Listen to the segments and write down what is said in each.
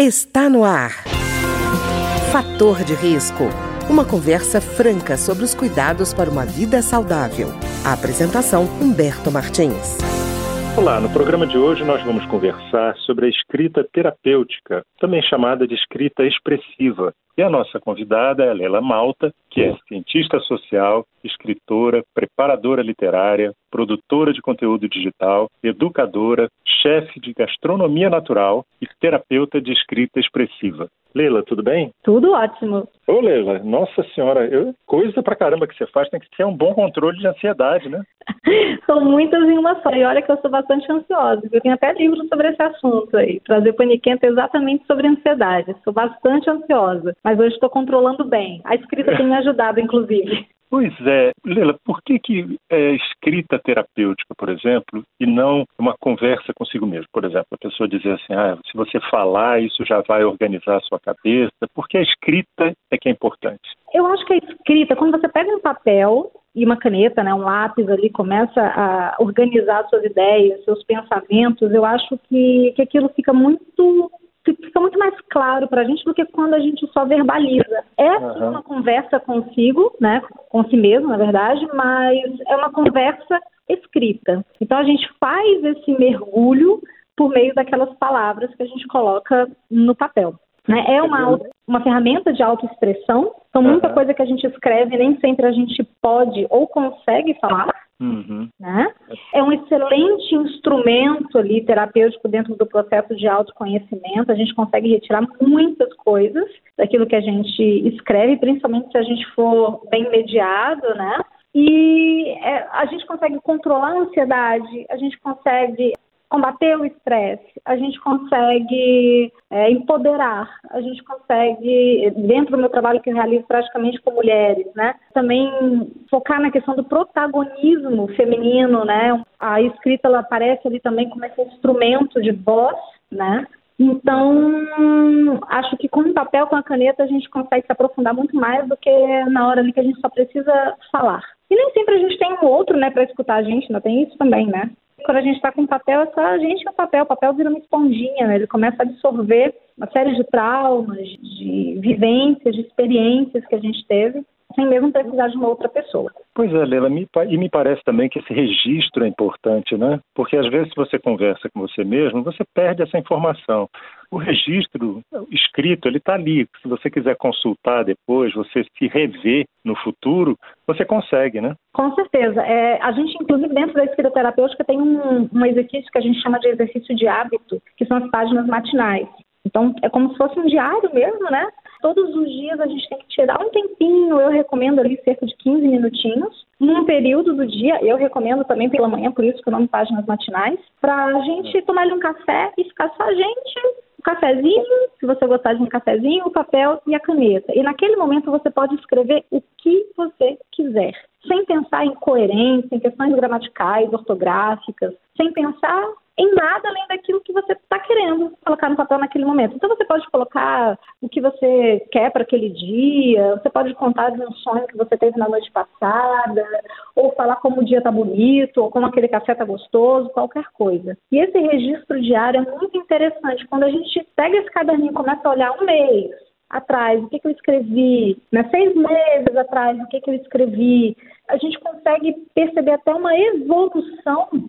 Está no ar. Fator de risco. Uma conversa franca sobre os cuidados para uma vida saudável. A apresentação Humberto Martins. Olá, no programa de hoje nós vamos conversar sobre a escrita terapêutica, também chamada de escrita expressiva. E a nossa convidada é a Lela Malta, que é cientista social, escritora, preparadora literária, produtora de conteúdo digital, educadora, chefe de gastronomia natural e terapeuta de escrita expressiva. Leila, tudo bem? Tudo ótimo. Ô, Leila, nossa senhora, eu, coisa pra caramba que você faz, tem que ter um bom controle de ansiedade, né? São muitas em uma só, e olha que eu sou bastante ansiosa. Eu tenho até livros sobre esse assunto aí. Trazer paniquenta exatamente sobre ansiedade. Sou bastante ansiosa, mas hoje estou controlando bem. A escrita tem me ajudado, inclusive. Pois é. Lela, por que, que é escrita terapêutica, por exemplo, e não uma conversa consigo mesmo? Por exemplo, a pessoa dizer assim, ah, se você falar, isso já vai organizar a sua cabeça. Porque a escrita é que é importante. Eu acho que a escrita, quando você pega um papel e uma caneta, né, um lápis ali, começa a organizar suas ideias, seus pensamentos, eu acho que, que aquilo fica muito fica muito mais claro para a gente do que quando a gente só verbaliza. É uhum. uma conversa consigo, né, com si mesmo, na verdade, mas é uma conversa escrita. Então a gente faz esse mergulho por meio daquelas palavras que a gente coloca no papel. Né? É uma, uma ferramenta de autoexpressão, então muita uhum. coisa que a gente escreve nem sempre a gente pode ou consegue falar, Uhum. Né? É um excelente instrumento ali terapêutico dentro do processo de autoconhecimento. A gente consegue retirar muitas coisas daquilo que a gente escreve, principalmente se a gente for bem mediado, né? E é, a gente consegue controlar a ansiedade, a gente consegue combater o estresse, a gente consegue é, empoderar, a gente consegue, dentro do meu trabalho que eu realizo praticamente com mulheres, né, também focar na questão do protagonismo feminino, né, a escrita ela aparece ali também como esse instrumento de voz, né, então, acho que com o papel, com a caneta, a gente consegue se aprofundar muito mais do que na hora ali que a gente só precisa falar. E nem sempre a gente tem um outro, né, para escutar a gente, não tem isso também, né? Quando a gente está com papel, é só a gente o papel. O papel vira uma esponjinha, né? Ele começa a absorver uma série de traumas, de vivências, de experiências que a gente teve, sem mesmo precisar de uma outra pessoa. Pois é, Leila, me, e me parece também que esse registro é importante, né? Porque às vezes se você conversa com você mesmo, você perde essa informação. O registro escrito, ele está ali. Se você quiser consultar depois, você se rever no futuro, você consegue, né? Com certeza. É, a gente, inclusive, dentro da escrita terapêutica, tem um, um exercício que a gente chama de exercício de hábito, que são as páginas matinais. Então, é como se fosse um diário mesmo, né? Todos os dias a gente tem que tirar um tempinho, eu recomendo ali cerca de 15 minutinhos, num período do dia, eu recomendo também pela manhã, por isso que o nome Páginas Matinais, para a gente tomar ali um café e ficar só a gente o cafezinho, se você gostar de um cafezinho, o papel e a caneta. E naquele momento você pode escrever o que você quiser, sem pensar em coerência, em questões gramaticais, ortográficas, sem pensar em nada além daquilo que você está querendo colocar no papel naquele momento. Então você pode colocar o que você quer para aquele dia, você pode contar de um sonho que você teve na noite passada, ou falar como o dia está bonito, ou como aquele café está gostoso, qualquer coisa. E esse registro diário é muito interessante. Quando a gente pega esse caderninho e começa a olhar um mês, atrás, o que, que eu escrevi, né, seis meses atrás, o que, que eu escrevi, a gente consegue perceber até uma evolução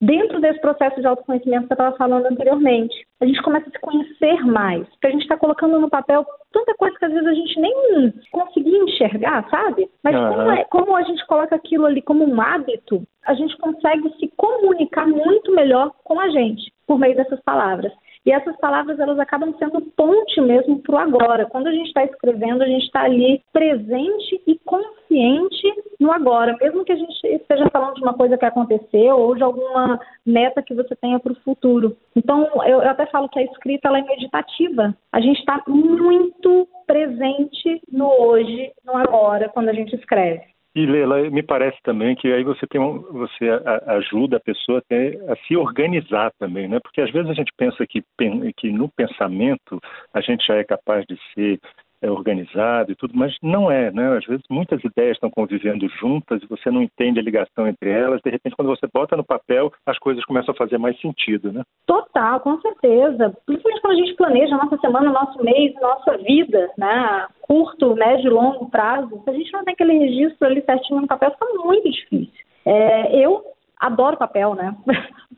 dentro desse processo de autoconhecimento que eu estava falando anteriormente. A gente começa a se conhecer mais, porque a gente está colocando no papel tanta coisa que às vezes a gente nem conseguia enxergar, sabe? Mas uhum. como, é, como a gente coloca aquilo ali como um hábito, a gente consegue se comunicar muito melhor com a gente por meio dessas palavras. E essas palavras elas acabam sendo ponte mesmo para o agora. Quando a gente está escrevendo, a gente está ali presente e consciente no agora, mesmo que a gente esteja falando de uma coisa que aconteceu ou de alguma meta que você tenha para o futuro. Então, eu, eu, até falo que a escrita ela é meditativa. A gente está muito presente no hoje, no agora, quando a gente escreve. E Leila, me parece também que aí você tem um, você ajuda a pessoa a, a, se organizar também, né? Porque às vezes a gente pensa que, que no pensamento a gente já é capaz de ser é organizado e tudo, mas não é, né? Às vezes muitas ideias estão convivendo juntas e você não entende a ligação entre elas. De repente, quando você bota no papel, as coisas começam a fazer mais sentido, né? Total, com certeza. Principalmente quando a gente planeja a nossa semana, nosso mês, nossa vida, né? Curto, médio longo prazo. Se a gente não tem aquele registro ali certinho no papel, fica muito difícil. É, eu adoro papel, né?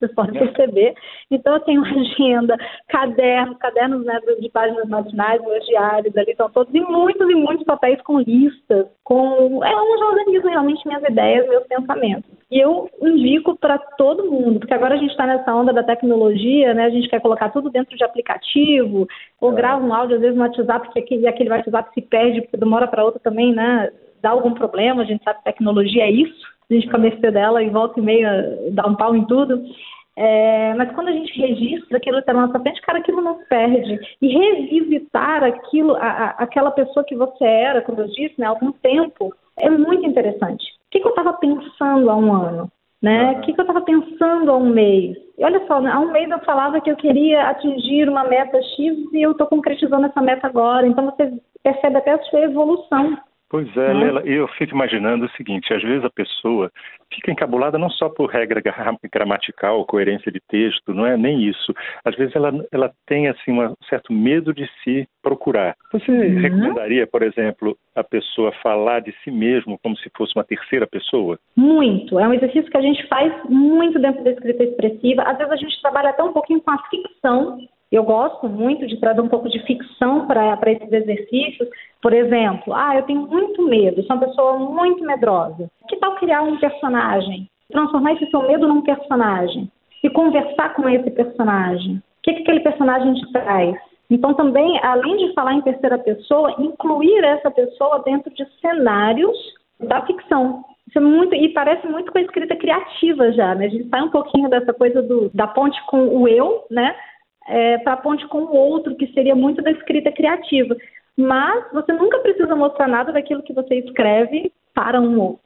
Vocês podem perceber. Então, eu tenho agenda, cadernos, cadernos né, de páginas matinais, meus diários ali estão todos, e muitos e muitos papéis com listas, com. É onde eu organizo realmente minhas ideias, meus pensamentos. E eu indico para todo mundo, porque agora a gente está nessa onda da tecnologia, né? A gente quer colocar tudo dentro de aplicativo, ou é. grava um áudio, às vezes no WhatsApp, e aquele WhatsApp se perde, porque de uma hora para outra também, né? Dá algum problema, a gente sabe que tecnologia é isso a gente fica à mercê dela e volta e meia dá um pau em tudo. É, mas quando a gente registra aquilo que está na nossa frente, cara, aquilo não perde. E revisitar aquilo, a, a, aquela pessoa que você era, como eu disse, né, há algum tempo, é muito interessante. O que, que eu estava pensando há um ano? Né? O que, que eu estava pensando há um mês? E olha só, né? há um mês eu falava que eu queria atingir uma meta X e eu estou concretizando essa meta agora. Então você percebe até a sua evolução. Pois é, né? Lela, eu fico imaginando o seguinte: às vezes a pessoa fica encabulada não só por regra gramatical, coerência de texto, não é nem isso. Às vezes ela, ela tem assim um certo medo de se procurar. Você uhum. recomendaria, por exemplo, a pessoa falar de si mesmo como se fosse uma terceira pessoa? Muito. É um exercício que a gente faz muito dentro da escrita expressiva. Às vezes a gente trabalha até um pouquinho com a ficção eu gosto muito de trazer um pouco de ficção para esses exercícios. Por exemplo, ah, eu tenho muito medo, sou uma pessoa muito medrosa. Que tal criar um personagem? Transformar esse seu medo num personagem e conversar com esse personagem. O que, que aquele personagem te traz? Então, também, além de falar em terceira pessoa, incluir essa pessoa dentro de cenários da ficção. Isso é muito, e parece muito com a escrita criativa já, né? A gente sai um pouquinho dessa coisa do, da ponte com o eu, né? É, para a ponte com o outro, que seria muito da escrita criativa. Mas você nunca precisa mostrar nada daquilo que você escreve para um outro.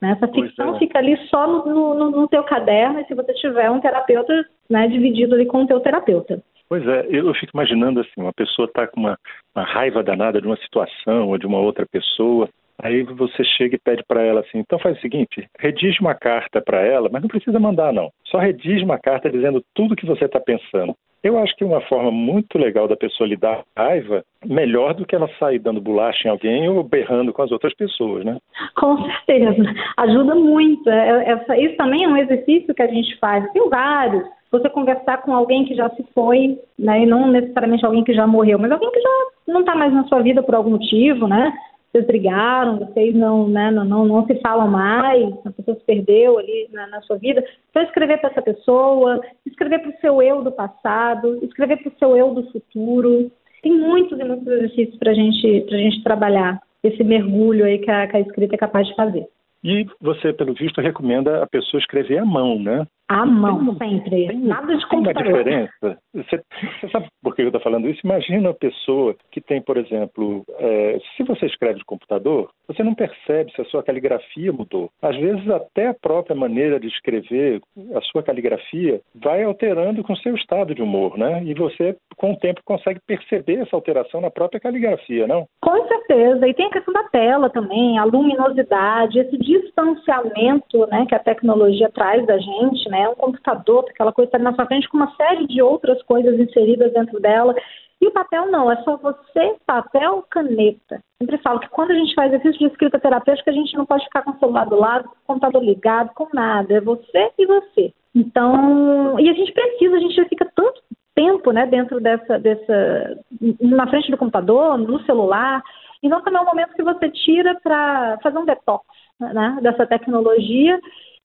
Né? Essa ficção é. fica ali só no, no, no teu caderno e se você tiver um terapeuta né, dividido ali com o teu terapeuta. Pois é, eu fico imaginando assim, uma pessoa está com uma, uma raiva danada de uma situação ou de uma outra pessoa, Aí você chega e pede para ela assim: então faz o seguinte, redige uma carta para ela, mas não precisa mandar não. Só redige uma carta dizendo tudo que você está pensando. Eu acho que uma forma muito legal da pessoa lidar com raiva, melhor do que ela sair dando bolacha em alguém ou berrando com as outras pessoas, né? Com certeza. Ajuda muito. É, essa, isso também é um exercício que a gente faz. Tem vários. Você conversar com alguém que já se foi, né? E não necessariamente alguém que já morreu, mas alguém que já não está mais na sua vida por algum motivo, né? Vocês brigaram, vocês não, né, não, não, não se falam mais, a pessoa se perdeu ali na, na sua vida. Então, escrever para essa pessoa, escrever para o seu eu do passado, escrever para o seu eu do futuro. Tem muitos e muitos exercícios para gente, a gente trabalhar esse mergulho aí que a, que a escrita é capaz de fazer. E você, pelo visto, recomenda a pessoa escrever à mão, né? À mão, sempre. Tem, Nada de computador. Tem uma diferença. Você, você sabe por que eu estou falando isso? Imagina a pessoa que tem, por exemplo, é, se você escreve de computador, você não percebe se a sua caligrafia mudou. Às vezes, até a própria maneira de escrever, a sua caligrafia, vai alterando com o seu estado de humor, né? E você, com o tempo, consegue perceber essa alteração na própria caligrafia, não? Com certeza. E tem a questão da tela também, a luminosidade, esse distanciamento né, que a tecnologia traz da gente, né? Um computador, aquela coisa está na sua frente com uma série de outras coisas inseridas dentro dela. E o papel não, é só você, papel, caneta. Sempre falo que quando a gente faz exercício de escrita terapêutica, a gente não pode ficar com o celular do lado, com o computador ligado, com nada. É você e você. Então, e a gente precisa, a gente já fica tanto tempo, né, dentro dessa, dessa, na frente do computador, no celular. Então, também é um momento que você tira para fazer um detox, né, dessa tecnologia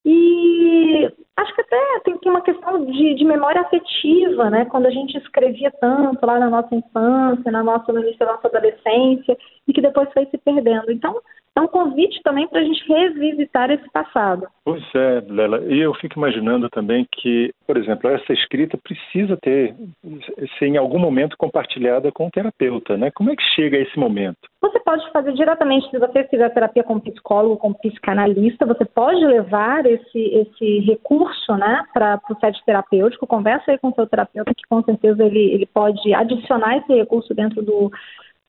e acho que até tem, uma questão de, de, memória afetiva, né? Quando a gente escrevia tanto lá na nossa infância, na nossa, no início da nossa adolescência, e que depois foi se perdendo. Então, é um convite também para a gente revisitar esse passado. Pois é, Lela. E eu fico imaginando também que, por exemplo, essa escrita precisa ter, ser em algum momento compartilhada com o terapeuta, né? Como é que chega a esse momento? Você pode fazer diretamente, se você fizer terapia com psicólogo, com psicanalista, você pode levar esse, esse recurso né, para o set terapêutico, conversa aí com o seu terapeuta, que com certeza ele, ele pode adicionar esse recurso dentro do,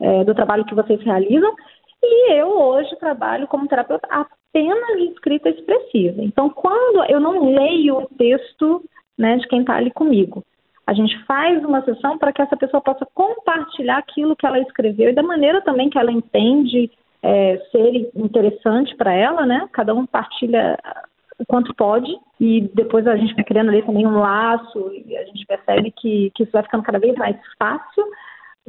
é, do trabalho que vocês realizam. E eu hoje trabalho como terapeuta apenas de escrita expressiva. Então, quando eu não leio o texto né, de quem está ali comigo, a gente faz uma sessão para que essa pessoa possa compartilhar aquilo que ela escreveu e da maneira também que ela entende é, ser interessante para ela, né? Cada um partilha o quanto pode e depois a gente vai criando ali também um laço e a gente percebe que, que isso vai ficando cada vez mais fácil.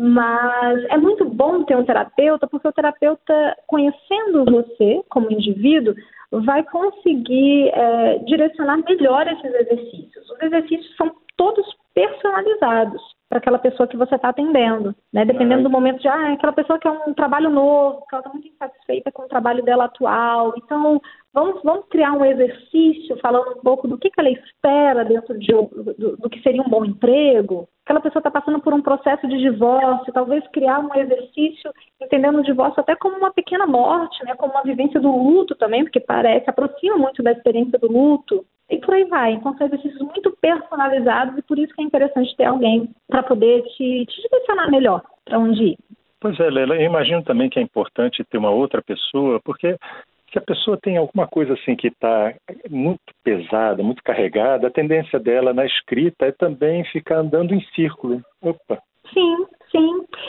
Mas é muito bom ter um terapeuta, porque o terapeuta, conhecendo você como indivíduo, vai conseguir é, direcionar melhor esses exercícios. Os exercícios são todos personalizados para aquela pessoa que você está atendendo, né? Dependendo do momento de, ah, aquela pessoa que é um trabalho novo, que ela está muito insatisfeita com o trabalho dela atual. Então, vamos, vamos criar um exercício falando um pouco do que, que ela espera dentro de, do, do que seria um bom emprego. Aquela pessoa está passando por um processo de divórcio, talvez criar um exercício entendendo o divórcio até como uma pequena morte, né? Como uma vivência do luto também, porque parece, aproxima muito da experiência do luto e por aí vai. Então, são exercícios muito personalizados e por isso que é interessante ter alguém para poder te, te direcionar melhor para onde ir. Pois é, Leila, eu imagino também que é importante ter uma outra pessoa, porque se a pessoa tem alguma coisa assim que está muito pesada, muito carregada, a tendência dela na escrita é também ficar andando em círculo. Opa, Sim,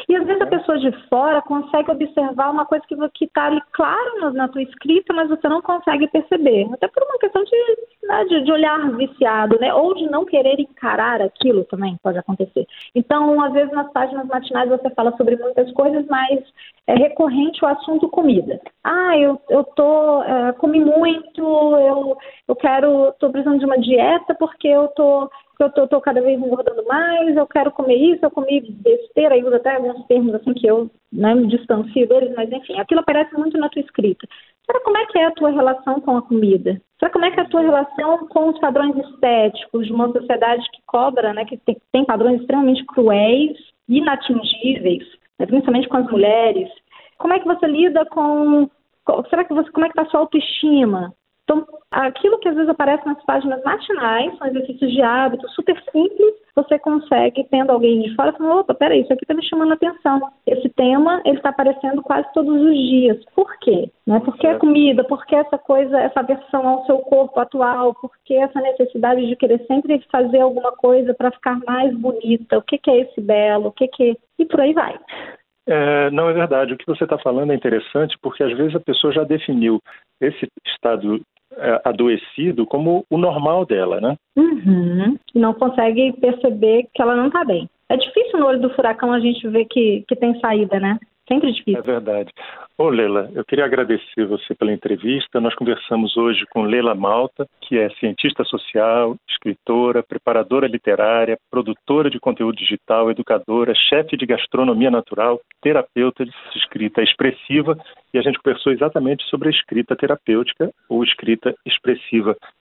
E às vezes a pessoa de fora consegue observar uma coisa que está ali claro na tua escrita, mas você não consegue perceber. Até por uma questão de, né, de, de, olhar viciado, né? Ou de não querer encarar aquilo também pode acontecer. Então, às vezes nas páginas matinais você fala sobre muitas coisas, mas é recorrente o assunto comida. Ah, eu, eu tô, é, comi muito, eu, eu quero, tô precisando de uma dieta porque eu tô eu tô, tô, cada vez engordando mais, eu quero comer isso, eu comi besteira, aí usa até alguns termos assim que eu né, me distancio deles, mas enfim, aquilo aparece muito na tua escrita. Será como é que é a tua relação com a comida? Será como é que é a tua relação com os padrões estéticos de uma sociedade que cobra, né, que tem, tem padrões extremamente cruéis, inatingíveis, né, principalmente com as mulheres? Como é que você lida com será que você como é que está a sua autoestima? Então, aquilo que às vezes aparece nas páginas matinais, são exercícios de hábito super simples, você consegue, tendo alguém de fora, falar, opa, peraí, isso aqui está me chamando a atenção. Esse tema, ele está aparecendo quase todos os dias. Por quê? Né? Por que a comida? Por que essa coisa, essa aversão ao seu corpo atual? Por que essa necessidade de querer sempre fazer alguma coisa para ficar mais bonita? O que, que é esse belo? O que, que... E por aí vai. É, não é verdade. O que você está falando é interessante porque às vezes a pessoa já definiu esse estado é, adoecido como o normal dela, né? Uhum. Não consegue perceber que ela não está bem. É difícil no olho do furacão a gente ver que, que tem saída, né? Sempre difícil. É verdade. Ô Lela, eu queria agradecer você pela entrevista. Nós conversamos hoje com Lela Malta, que é cientista social, escritora, preparadora literária, produtora de conteúdo digital, educadora, chefe de gastronomia natural, terapeuta de escrita expressiva, e a gente conversou exatamente sobre a escrita terapêutica ou escrita expressiva.